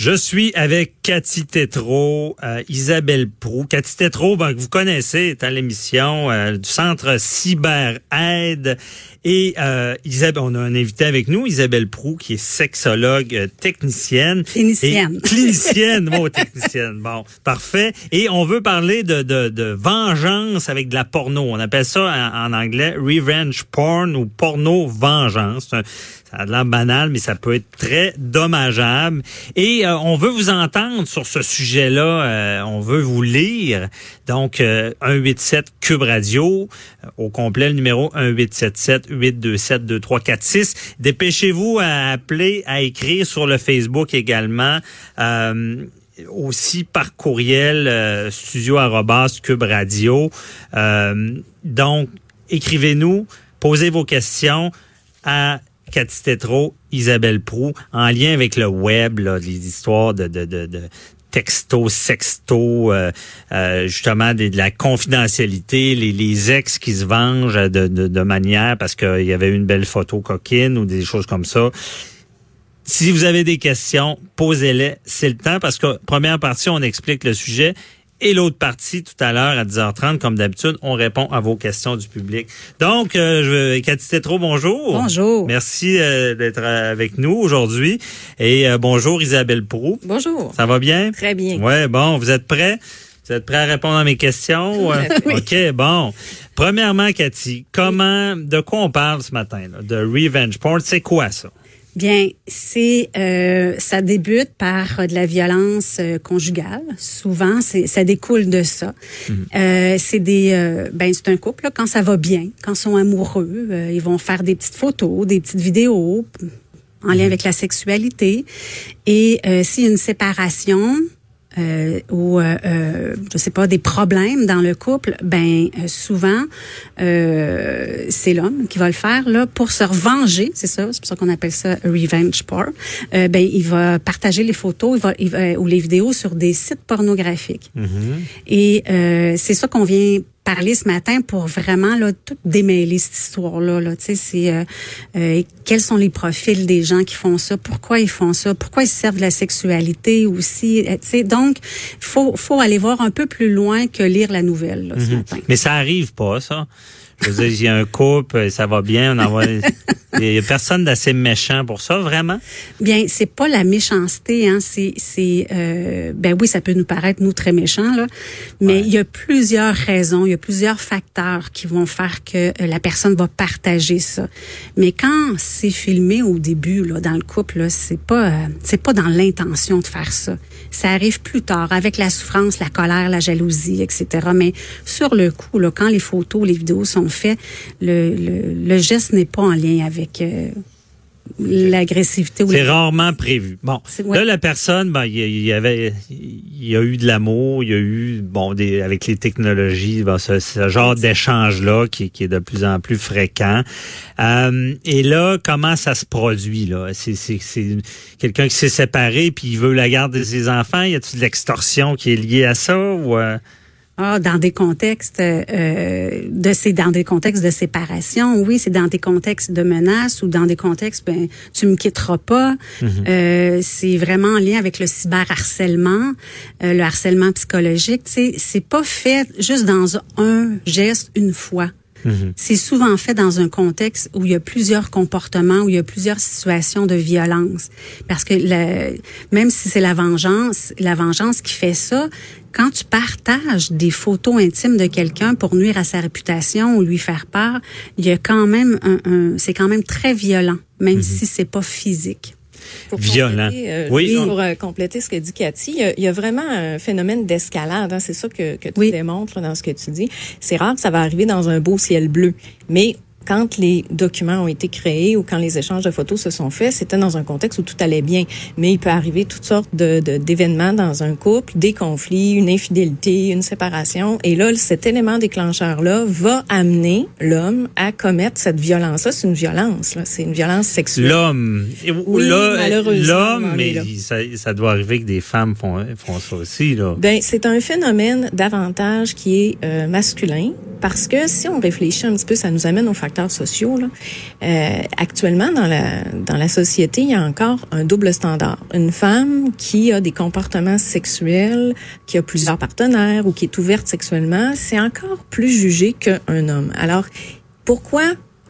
Je suis avec Cathy Tétrault, euh, Isabelle Prou. Cathy Tétrault, ben, que vous connaissez, est à l'émission euh, du Centre Cyber Aide. Et euh, Isabelle, on a un invité avec nous, Isabelle Prou, qui est sexologue euh, technicienne. Clinicienne. Et, clinicienne, bon, technicienne. Bon, parfait. Et on veut parler de, de, de vengeance avec de la porno. On appelle ça en, en anglais revenge porn ou porno vengeance. Ça a l'air banal, mais ça peut être très dommageable. Et euh, on veut vous entendre sur ce sujet-là. Euh, on veut vous lire. Donc, euh, 187 Cube Radio. euh, au complet, le numéro 1877 827 2346. Dépêchez-vous à appeler, à écrire sur le Facebook également. Aussi par courriel euh, studio cube radio. Donc, écrivez-nous, posez vos questions à Cathy Tétrault, Isabelle Prou, en lien avec le web, là, les histoires de, de, de, de texto, sexto, euh, euh, justement de, la confidentialité, les, les ex qui se vengent de, de, de manière parce qu'il y avait une belle photo coquine ou des choses comme ça. Si vous avez des questions, posez-les. C'est le temps parce que première partie, on explique le sujet. Et l'autre partie, tout à l'heure, à 10h30, comme d'habitude, on répond à vos questions du public. Donc, euh, je, Cathy Tétrault, bonjour. Bonjour. Merci euh, d'être avec nous aujourd'hui. Et euh, bonjour Isabelle Prou. Bonjour. Ça va bien? Très bien. Ouais, bon, vous êtes prêts? Vous êtes prêts à répondre à mes questions? Euh, Oui. OK, bon. Premièrement, Cathy, comment, de quoi on parle ce matin? Là? De revenge porn, c'est quoi ça? Bien, c'est euh, ça débute par euh, de la violence euh, conjugale. Souvent, c'est ça découle de ça. Euh, c'est des euh, ben c'est un couple là, quand ça va bien, quand ils sont amoureux, euh, ils vont faire des petites photos, des petites vidéos en lien avec la sexualité. Et euh, s'il y a une séparation, euh, ou euh, euh, je sais pas des problèmes dans le couple, ben euh, souvent euh, c'est l'homme qui va le faire là pour se revenger, c'est ça, c'est pour ça qu'on appelle ça revenge porn. Euh, ben il va partager les photos, il va, il va- ou les vidéos sur des sites pornographiques. Et euh, c'est ça qu'on vient parler ce matin pour vraiment là tout démêler cette histoire là. Tu sais c'est euh, euh, quels sont les profils des gens qui font ça? Pourquoi ils font ça? Pourquoi ils se servent de la sexualité aussi? Euh, tu sais donc faut faut aller voir un peu plus loin que lire la nouvelle là, ce matin. Mais ça arrive pas, ça. Je veux dire, il y a un couple, ça va bien, on envoie... Il y a personne d'assez méchant pour ça, vraiment? Bien, c'est pas la méchanceté, hein. C'est, c'est, euh, ben oui, ça peut nous paraître nous très méchants là, mais Ouais. il y a plusieurs raisons, il y a plusieurs facteurs qui vont faire que euh, la personne va partager ça. Mais quand c'est filmé au début là, dans le couple, c'est pas, euh, c'est pas dans l'intention de faire ça. Ça arrive plus tard avec la souffrance, la colère, la jalousie, etc. Mais sur le coup, là, quand les photos, les vidéos sont faites, le, le, le geste n'est pas en lien avec euh, l'agressivité C'est la- rarement prévu. Bon, ouais. là, la personne, ben, il y avait, il y a eu de l'amour, il y a eu, bon, des, avec les technologies, ben, ce, ce genre d'échange-là qui, qui est de plus en plus fréquent. Euh, et là, comment ça se produit, là? C'est, quelqu'un qui s'est séparé puis il veut la garde de ses enfants. Y a-t-il de l'extorsion qui est liée à ça ou, euh, Ah, dans des contextes euh, de ces dans des contextes de séparation, oui, c'est dans des contextes de menaces ou dans des contextes ben tu me quitteras pas. Euh, c'est vraiment en lien avec le cyberharcèlement, euh, le harcèlement psychologique. Tu sais, c'est pas fait juste dans un geste une fois. C'est souvent fait dans un contexte où il y a plusieurs comportements, où il y a plusieurs situations de violence. Parce que le- même si c'est la vengeance, la vengeance qui fait ça, quand tu partages des photos intimes de quelqu'un pour nuire à sa réputation ou lui faire peur, il y a quand même un, un- c'est quand même très violent, même si c'est pas physique. Pour Violent. compléter, euh, Oui. Pour euh, compléter ce que dit Cathy, il y a, il y a vraiment un phénomène d'escalade. hein. c'est ça que, que tu Oui. démontres là, dans ce que tu dis. C'est rare que ça va arriver dans un beau ciel bleu, mais quand les documents ont été créés ou quand les échanges de photos se sont faits, c'était dans un contexte où tout allait bien. Mais il peut arriver toutes sortes de, de- d'événements dans un couple, des conflits, une infidélité, une séparation. Et là, cet élément déclencheur-là va amener l'homme à commettre cette violence-là. C'est une violence, là. C'est une violence sexuelle. L'homme. Oui, L'homme, mais ça, ça doit arriver que des femmes font, font ça aussi, là. Ben, c'est un phénomène davantage qui est euh, masculin parce que si on réfléchit un petit peu, ça nous amène aux facteurs sociaux. Là. Euh, actuellement, dans la dans la société, il y a encore un double standard. Une femme qui a des comportements sexuels, qui a plusieurs partenaires ou qui est ouverte sexuellement, c'est encore plus jugé qu'un homme. Alors, pourquoi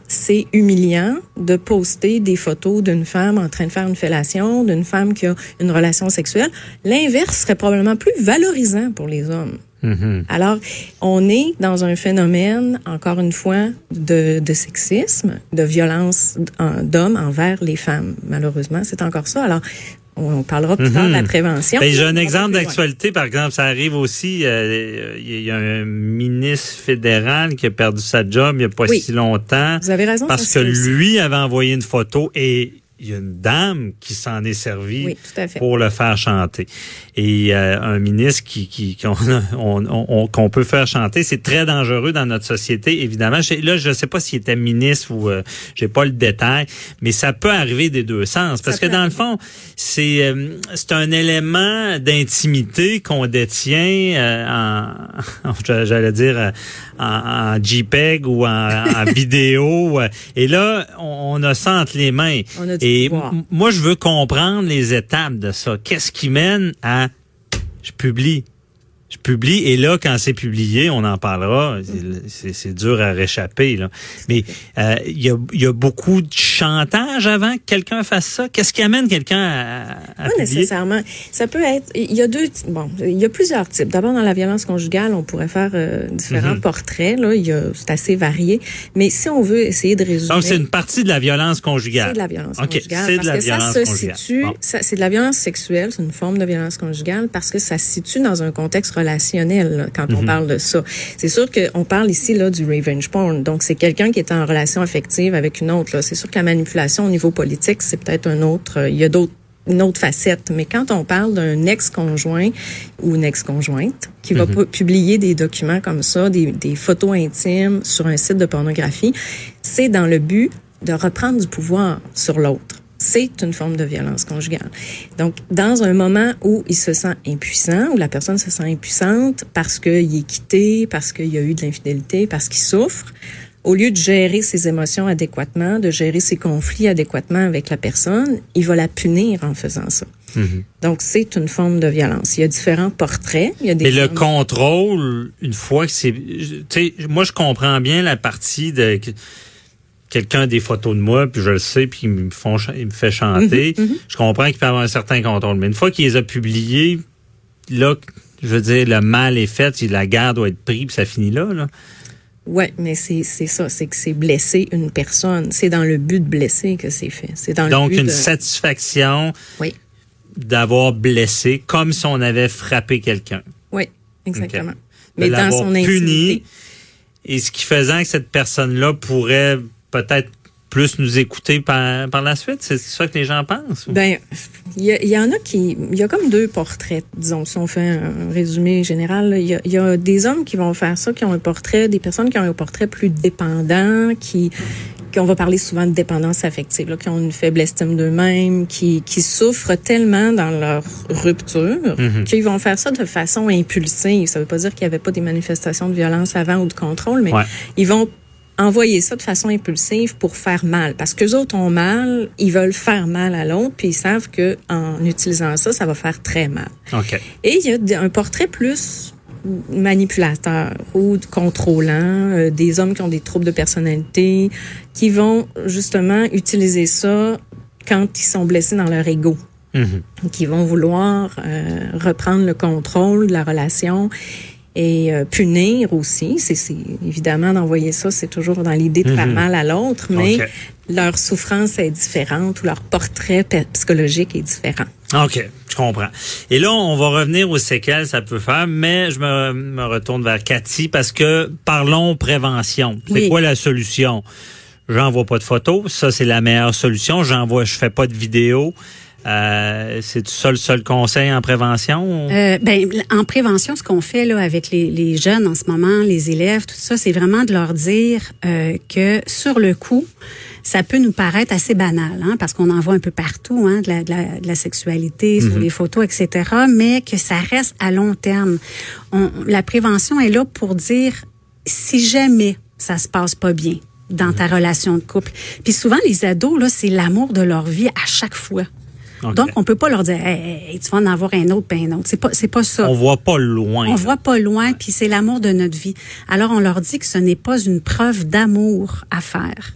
c'est humiliant de poster des photos d'une femme en train de faire une fellation, d'une femme qui a une relation sexuelle? L'inverse serait probablement plus valorisant pour les hommes. Mhm. Alors, on est dans un phénomène, encore une fois, de, de sexisme, de violence en- d'hommes envers les femmes. Malheureusement, c'est encore ça. Alors, on parlera plus tard de la prévention. Ben, j'ai un exemple d'actualité, par exemple, ça arrive aussi, euh, il y a un ministre fédéral qui a perdu sa job il n'y a pas Oui. si longtemps. Vous avez raison. Parce que lui avait envoyé une photo et il y a une dame qui s'en est servie Oui, tout à fait. pour le faire chanter. Et euh, un ministre qui qui qu'on on, on- qu'on peut faire chanter, c'est très dangereux dans notre société, évidemment. Je- Là, je sais pas s'il était ministre ou euh, j'ai pas le détail, mais ça peut arriver des deux sens. Parce Ça que dans le fond, c'est euh, c'est un élément d'intimité qu'on détient euh, en, j'allais dire euh, en, en JPEG ou en, en vidéo. euh, Et là, on, on a ça entre les mains. On a du Et moi, je veux comprendre les étapes de ça. Qu'est-ce qui mène à je publie? Je publie et là, quand c'est publié, on en parlera. C'est- dur à réchapper. Là. Mais euh, il y, a, y a beaucoup de chantage avant que quelqu'un fasse ça. Qu'est-ce qui amène quelqu'un à, à Pas publier? nécessairement. Ça peut être. Il y a deux. Bon, il y a plusieurs types. D'abord, dans la violence conjugale, on pourrait faire euh, différents Mhm. portraits. Là, il y a, c'est assez varié. Mais si on veut essayer de résumer. Donc, c'est une partie de la violence conjugale. C'est de la violence OK, conjugale. c'est de la que violence ça se conjugale. situe, Bon. c'est de la violence sexuelle, c'est une forme de violence conjugale parce que ça se situe dans un contexte relationnel là, quand Mhm. on parle de ça. C'est sûr qu'on parle ici là du revenge porn. Donc c'est quelqu'un qui est en relation affective avec une autre. C'est sûr que la manipulation au niveau politique, c'est peut-être un autre. euh, Il y a d'autres une autre facette. Mais quand on parle d'un ex-conjoint ou une ex-conjointe qui va pu- publier des documents comme ça, des, des photos intimes sur un site de pornographie, c'est dans le but de reprendre du pouvoir sur l'autre. C'est une forme de violence conjugale. Donc, dans un moment où il se sent impuissant, où la personne se sent impuissante parce qu'il est quitté, parce qu'il y a eu de l'infidélité, parce qu'il souffre, au lieu de gérer ses émotions adéquatement, de gérer ses conflits adéquatement avec la personne, il va la punir en faisant ça. Donc, c'est une forme de violence. Il y a différents portraits. Il y a des Et le contrôle, une fois que c'est... Moi, je comprends bien la partie de... que Quelqu'un a des photos de moi, puis je le sais, puis ils me, font, ils me fait chanter. Mhm, Je comprends qu'il peut avoir un certain contrôle. Mais une fois qu'il les a publiés, là, je veux dire, le mal est fait, la guerre doit être prise, puis ça finit là. là. Ouais, mais c'est ça, c'est que c'est blesser une personne. C'est dans le but de blesser que c'est fait. C'est dans Donc, le but une de... satisfaction Oui, d'avoir blessé, comme si on avait frappé quelqu'un. oui, exactement. Mais dans son puni, intimité. et ce qui faisait que cette personne-là pourrait peut-être plus nous écouter par, par la suite? C'est ça que les gens pensent? Ben, il y, en a qui, il y a comme deux portraits, disons, si on fait un résumé général. Il y, a, il y a des hommes qui vont faire ça, qui ont un portrait, des personnes qui ont un portrait plus dépendant, qui, qui on va parler souvent de dépendance affective, là, qui ont une faible estime d'eux-mêmes, qui, qui souffrent tellement dans leur rupture qu'ils vont faire ça de façon impulsive. Ça veut pas dire qu'il y avait pas des manifestations de violence avant ou de contrôle, mais Ouais. ils vont envoyer ça de façon impulsive pour faire mal. Parce que autres ont mal, ils veulent faire mal à l'autre, puis ils savent que en utilisant ça, ça va faire très mal. OK. Et il y a un portrait plus manipulateur ou contrôlant, euh, des hommes qui ont des troubles de personnalité, qui vont justement utiliser ça quand ils sont blessés dans leur ego Mhm. qui vont vouloir euh, reprendre le contrôle de la relation et euh, punir aussi. C'est évidemment d'envoyer ça, c'est toujours dans l'idée de faire mal à l'autre, mais leur souffrance est différente ou leur portrait psychologique est différent. OK, je comprends. Et là, on va revenir aux séquelles ça peut faire, mais je me, me retourne vers Cathy parce que parlons prévention. C'est Oui. quoi la solution? j'envoie pas de photos. Ça, c'est la meilleure solution. J'envoie, je fais pas de vidéos. Euh, c'est ça le seul conseil en prévention? Euh, ben, en prévention, ce qu'on fait là avec les, les, jeunes en ce moment, les élèves, tout ça, c'est vraiment de leur dire euh, que sur le coup, ça peut nous paraître assez banal, hein, parce qu'on en voit un peu partout, hein, de, la, de, la, de la sexualité sur Mhm. les photos, etc., mais que ça reste à long terme. On, la prévention est là pour dire si jamais ça se passe pas bien dans Mhm. ta relation de couple. Puis souvent, les ados, là, c'est l'amour de leur vie à chaque fois. Donc, on peut pas leur dire, hey, hey, tu vas en avoir un autre, ben un autre. C'est pas, c'est pas ça. On voit pas loin. On voit pas loin, puis c'est l'amour de notre vie. Alors, on leur dit que ce n'est pas une preuve d'amour à faire.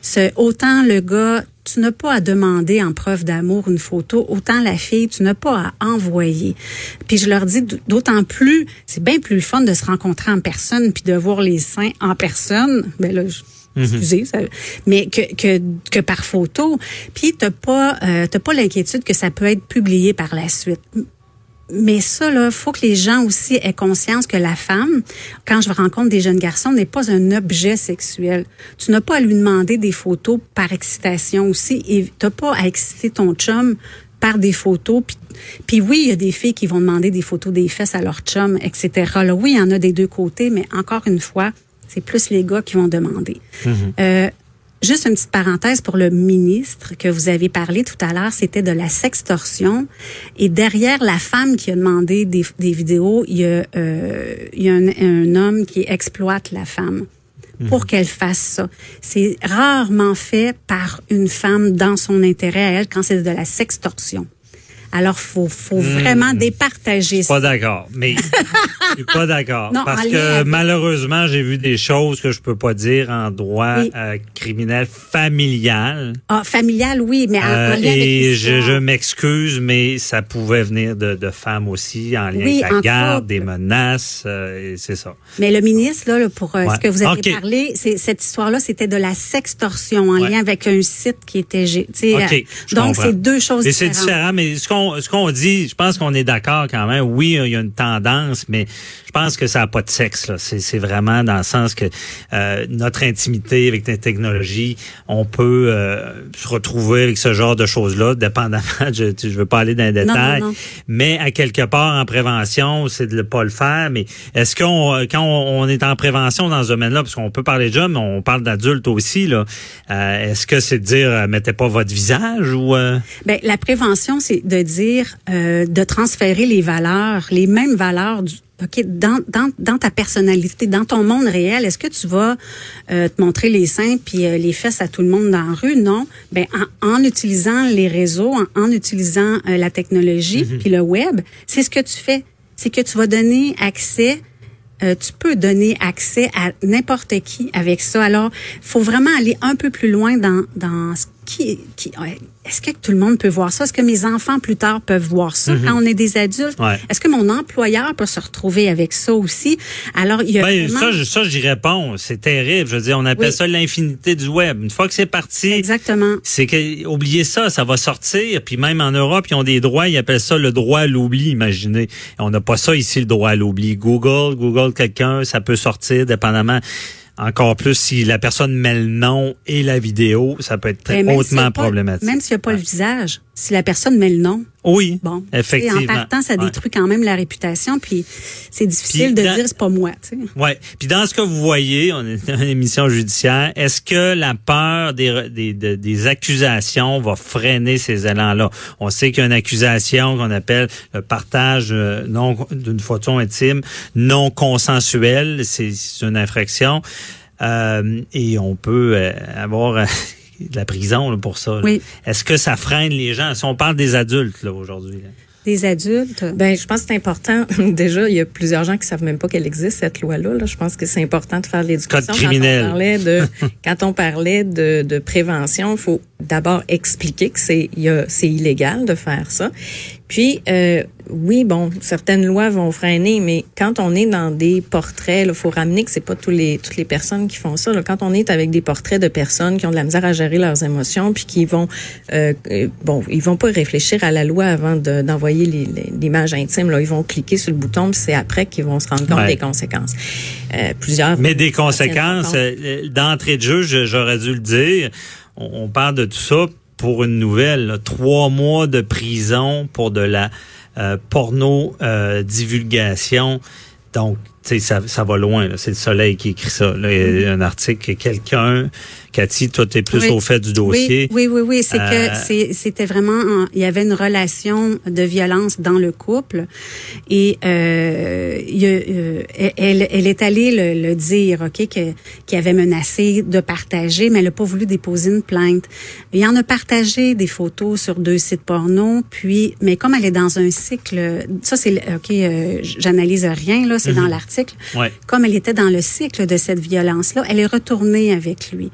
Ce, autant le gars, tu n'as pas à demander en preuve d'amour une photo, autant la fille, tu n'as pas à envoyer. Puis je leur dis d'autant plus, c'est bien plus le fun de se rencontrer en personne puis de voir les seins en personne. Ben là, je- excusez, ça- mais que, que, que par photo. Puis t'as pas, euh, t'as pas l'inquiétude que ça peut être publié par la suite. Mais ça, là, faut que les gens aussi aient conscience que la femme, quand je rencontre des jeunes garçons, n'est pas un objet sexuel. Tu n'as pas à lui demander des photos par excitation aussi. Et t'as pas à exciter ton chum par des photos. Puis, puis oui, il y a des filles qui vont demander des photos des fesses à leur chum, etc. Là, oui, il y en a des deux côtés, mais encore une fois, c'est plus les gars qui vont demander. Euh, Juste une petite parenthèse pour le ministre que vous avez parlé tout à l'heure, c'était de la sextorsion. Et derrière la femme qui a demandé des, des vidéos, il y a, euh, il y a un, un homme qui exploite la femme pour qu'elle fasse ça. C'est rarement fait par une femme dans son intérêt à elle quand c'est de la sextorsion. Alors, faut, faut vraiment départager Pas ça. d'accord, mais je suis pas d'accord parce que malheureusement j'ai vu des choses que je peux pas dire en droit Oui. euh, criminel familial Ah, familial, oui, mais en, en Euh, avec et je, m'excuse, mais ça pouvait venir de, de femmes aussi en lien Oui, avec la garde, des menaces, euh, c'est ça. Mais le ministre, là, pour euh, Ouais. ce que vous avez Ok. parlé, cette histoire-là, c'était de la sextorsion en Ouais. lien avec un site qui était, gé- tu sais, OK, euh, donc c'est deux choses Mais c'est différentes. différent, mais ce qu'on ce qu'on dit, je pense qu'on est d'accord quand même. Oui, il y a une tendance, mais je pense que ça n'a pas de sexe. là. C'est c'est vraiment dans le sens que euh, notre intimité avec la technologie, on peut euh, se retrouver avec ce genre de choses-là, dépendamment. Je je veux pas aller dans les non, détails, non. mais à quelque part en prévention, c'est de ne pas le faire. Mais est-ce qu'on euh, quand on, on est en prévention dans ce domaine-là, parce qu'on peut parler de jeunes, mais on parle d'adultes aussi là. euh, est-ce que c'est de dire euh, mettez pas votre visage ou euh, Ben, la prévention, c'est de dire, euh, de transférer les valeurs, les mêmes valeurs du OK, dans, dans, dans ta personnalité, dans ton monde réel, est-ce que tu vas euh, te montrer les seins puis euh, les fesses à tout le monde dans la rue? Non. Ben, en, en utilisant les réseaux, en, en utilisant euh, la technologie puis le web, c'est ce que tu fais. C'est que tu vas donner accès tu peux donner accès à n'importe qui avec ça. Alors, faut vraiment aller un peu plus loin dans dans ce qui, qui ouais, est-ce que tout le monde peut voir ça? Est-ce que mes enfants plus tard peuvent voir ça? Quand on est des adultes Ouais. Est-ce que mon employeur peut se retrouver avec ça aussi? Alors, il y a Ben, vraiment- ça, j'y réponds. C'est terrible. Je veux dire, on appelle Oui. ça l'infinité du web. Une fois que c'est parti, exactement. c'est que, oubliez ça, ça va sortir. Puis même en Europe, ils ont des droits, ils appellent ça le droit à l'oubli, imaginez. On n'a pas ça ici, le droit à l'oubli. Google, Google quelqu'un, ça peut sortir dépendamment. Encore plus si la personne met le nom et la vidéo, ça peut être très hautement pas- problématique. Même s'il n'y a pas le visage, si la personne met le nom, Oui, bon, effectivement. en partant, ça Ouais. détruit quand même la réputation, puis c'est difficile Puis de dans- dire c'est pas moi, tu sais. Ouais. Puis dans ce que vous voyez, on est dans une émission judiciaire. Est-ce que la peur des, des, des, des accusations va freiner ces élans-là? On sait qu'il y a une accusation qu'on appelle le partage euh, non d'une photo intime non consensuelle. C'est une infraction Euh, et on peut euh, avoir de la prison là, pour ça. Oui. Est-ce que ça freine les gens? Si on parle des adultes là aujourd'hui. Des adultes? Ben, je pense que c'est important. Déjà, il y a plusieurs gens qui savent même pas qu'elle existe cette loi-là. Là. Je pense que c'est important de faire l'éducation. Code criminel. Quand on parlait de, quand on parlait de, de prévention, il faut d'abord expliquer que c'est, il y a, c'est illégal de faire ça. Puis, euh, oui, bon, certaines lois vont freiner, mais quand on est dans des portraits, il faut ramener que c'est pas tous les, toutes les personnes qui font ça. Là. Quand on est avec des portraits de personnes qui ont de la misère à gérer leurs émotions, puis qui vont, euh, euh, bon, ils vont pas réfléchir à la loi avant d'envoyer l'image intime. Là. Ils vont cliquer sur le bouton, puis c'est après qu'ils vont se rendre compte des conséquences. Euh, plusieurs. Mais des conséquences, euh, d'entrée de jeu, j'aurais dû le dire. On, on parle de tout ça pour une nouvelle. Trois mois de prison pour de la euh, porno euh, divulgation. Donc, ça, ça va loin. C'est le soleil qui écrit ça. Là, il y a un article que quelqu'un Cathy, toi, tu es plus au fait du dossier. Oui, oui, oui. C'est que euh, c'était vraiment, il y avait une relation de violence dans le couple et euh, euh elle, elle est allée le, dire, ok, que qu'il avait menacé de partager, mais elle n'a pas voulu déposer une plainte. Il en a partagé des photos sur deux sites porno, puis, mais comme elle est dans un cycle, ça c'est, ok, euh, j'analyse rien là, c'est dans mhm. L'article. Comme elle était dans le cycle de cette violence-là, elle est retournée avec lui.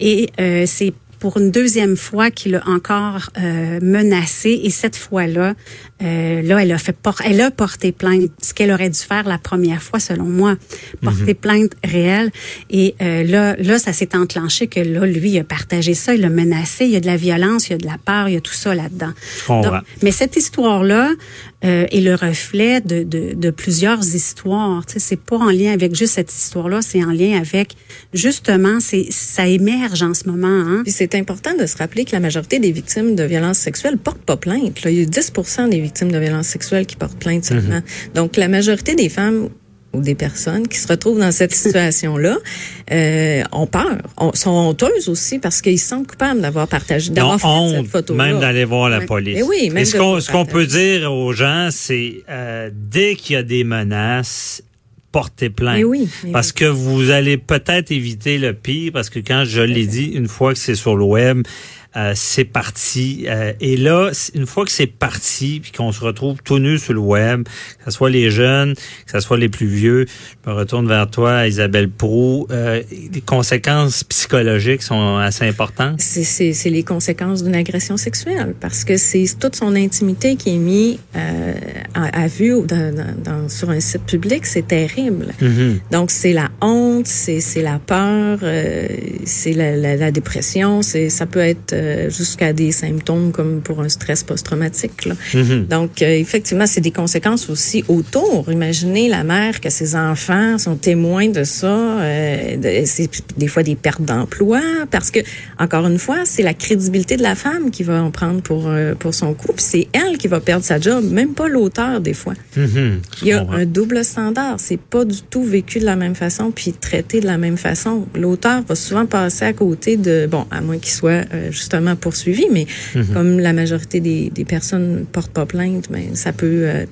Et euh, c'est pour une deuxième fois qu'il a encore euh, menacé et cette fois-là, euh, là, elle a fait elle a porté plainte, ce qu'elle aurait dû faire la première fois selon moi, porter mhm. plainte réelle. Et euh, là, là, ça s'est enclenché que là, lui, il a partagé ça, il a menacé, il y a de la violence, il y a de la peur, il y a tout ça là-dedans. Mais cette histoire-là euh, est le reflet de, de, de plusieurs histoires. Tu sais, c'est pas en lien avec juste cette histoire-là, c'est en lien avec justement, c'est ça émerge en ce moment. Hein? Puis c'est important de se rappeler que la majorité des victimes de violences sexuelles portent pas plainte. Là. Il y a 10% des victimes de violences sexuelles qui portent plainte seulement. Mhm. Donc, la majorité des femmes ou des personnes qui se retrouvent dans cette situation-là euh, ont peur, sont honteuses aussi parce qu'ils se sentent coupables d'avoir partagé, d'avoir fait cette photo Même d'aller voir la police. Et oui, même ce qu'on peut dire aux gens, c'est euh, dès qu'il y a des menaces, portez plainte. oui, parce que vous allez peut-être éviter le pire, parce que quand je l'ai dit, une fois que c'est sur le web, euh, c'est parti. Euh, et là, une fois que c'est parti, puis qu'on se retrouve tout nu sur le web, que ce soit les jeunes, que ce soit les plus vieux, je me retourne vers toi, Isabelle Prou, euh, les conséquences psychologiques sont assez importantes. C'est les conséquences d'une agression sexuelle, parce que c'est toute son intimité qui est mise à, vue dans, dans, sur un site public, c'est terrible. Mm-hmm. Donc, c'est la honte, c'est la peur, c'est la, la, la, dépression, c'est ça peut être euh, jusqu'à des symptômes comme pour un stress post-traumatique. Mm-hmm. Donc, euh, effectivement, c'est des conséquences aussi autour. Imaginez la mère que ses enfants sont témoins de ça. Euh, c'est des fois des pertes d'emploi parce que, encore une fois, c'est la crédibilité de la femme qui va en prendre pour, pour son couple. C'est elle qui va perdre sa job, même pas l'auteur des fois. Mm-hmm. Il y a un double standard. C'est pas du tout vécu de la même façon puis traité de la même façon. L'auteur va souvent passer à côté de, bon, à moins qu'il soit justement poursuivi, mais mhm. comme la majorité des, des personnes portent pas plainte, mais ben, ça peut euh,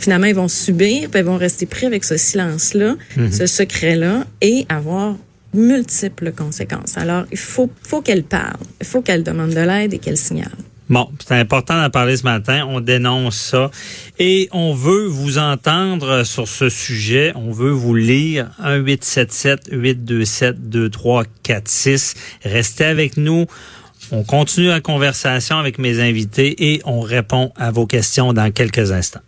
finalement ils vont subir, puis ils vont rester pris avec ce silence-là, mhm. ce secret-là, et avoir multiples conséquences. Alors, il faut, faut qu'elle parle, il faut qu'elle demande de l'aide et qu'elle signale. Bon, c'est important d'en parler ce matin. On dénonce ça. Et on veut vous entendre sur ce sujet. On veut vous lire. 1-877-827-2346. Restez avec nous. On continue la conversation avec mes invités et on répond à vos questions dans quelques instants.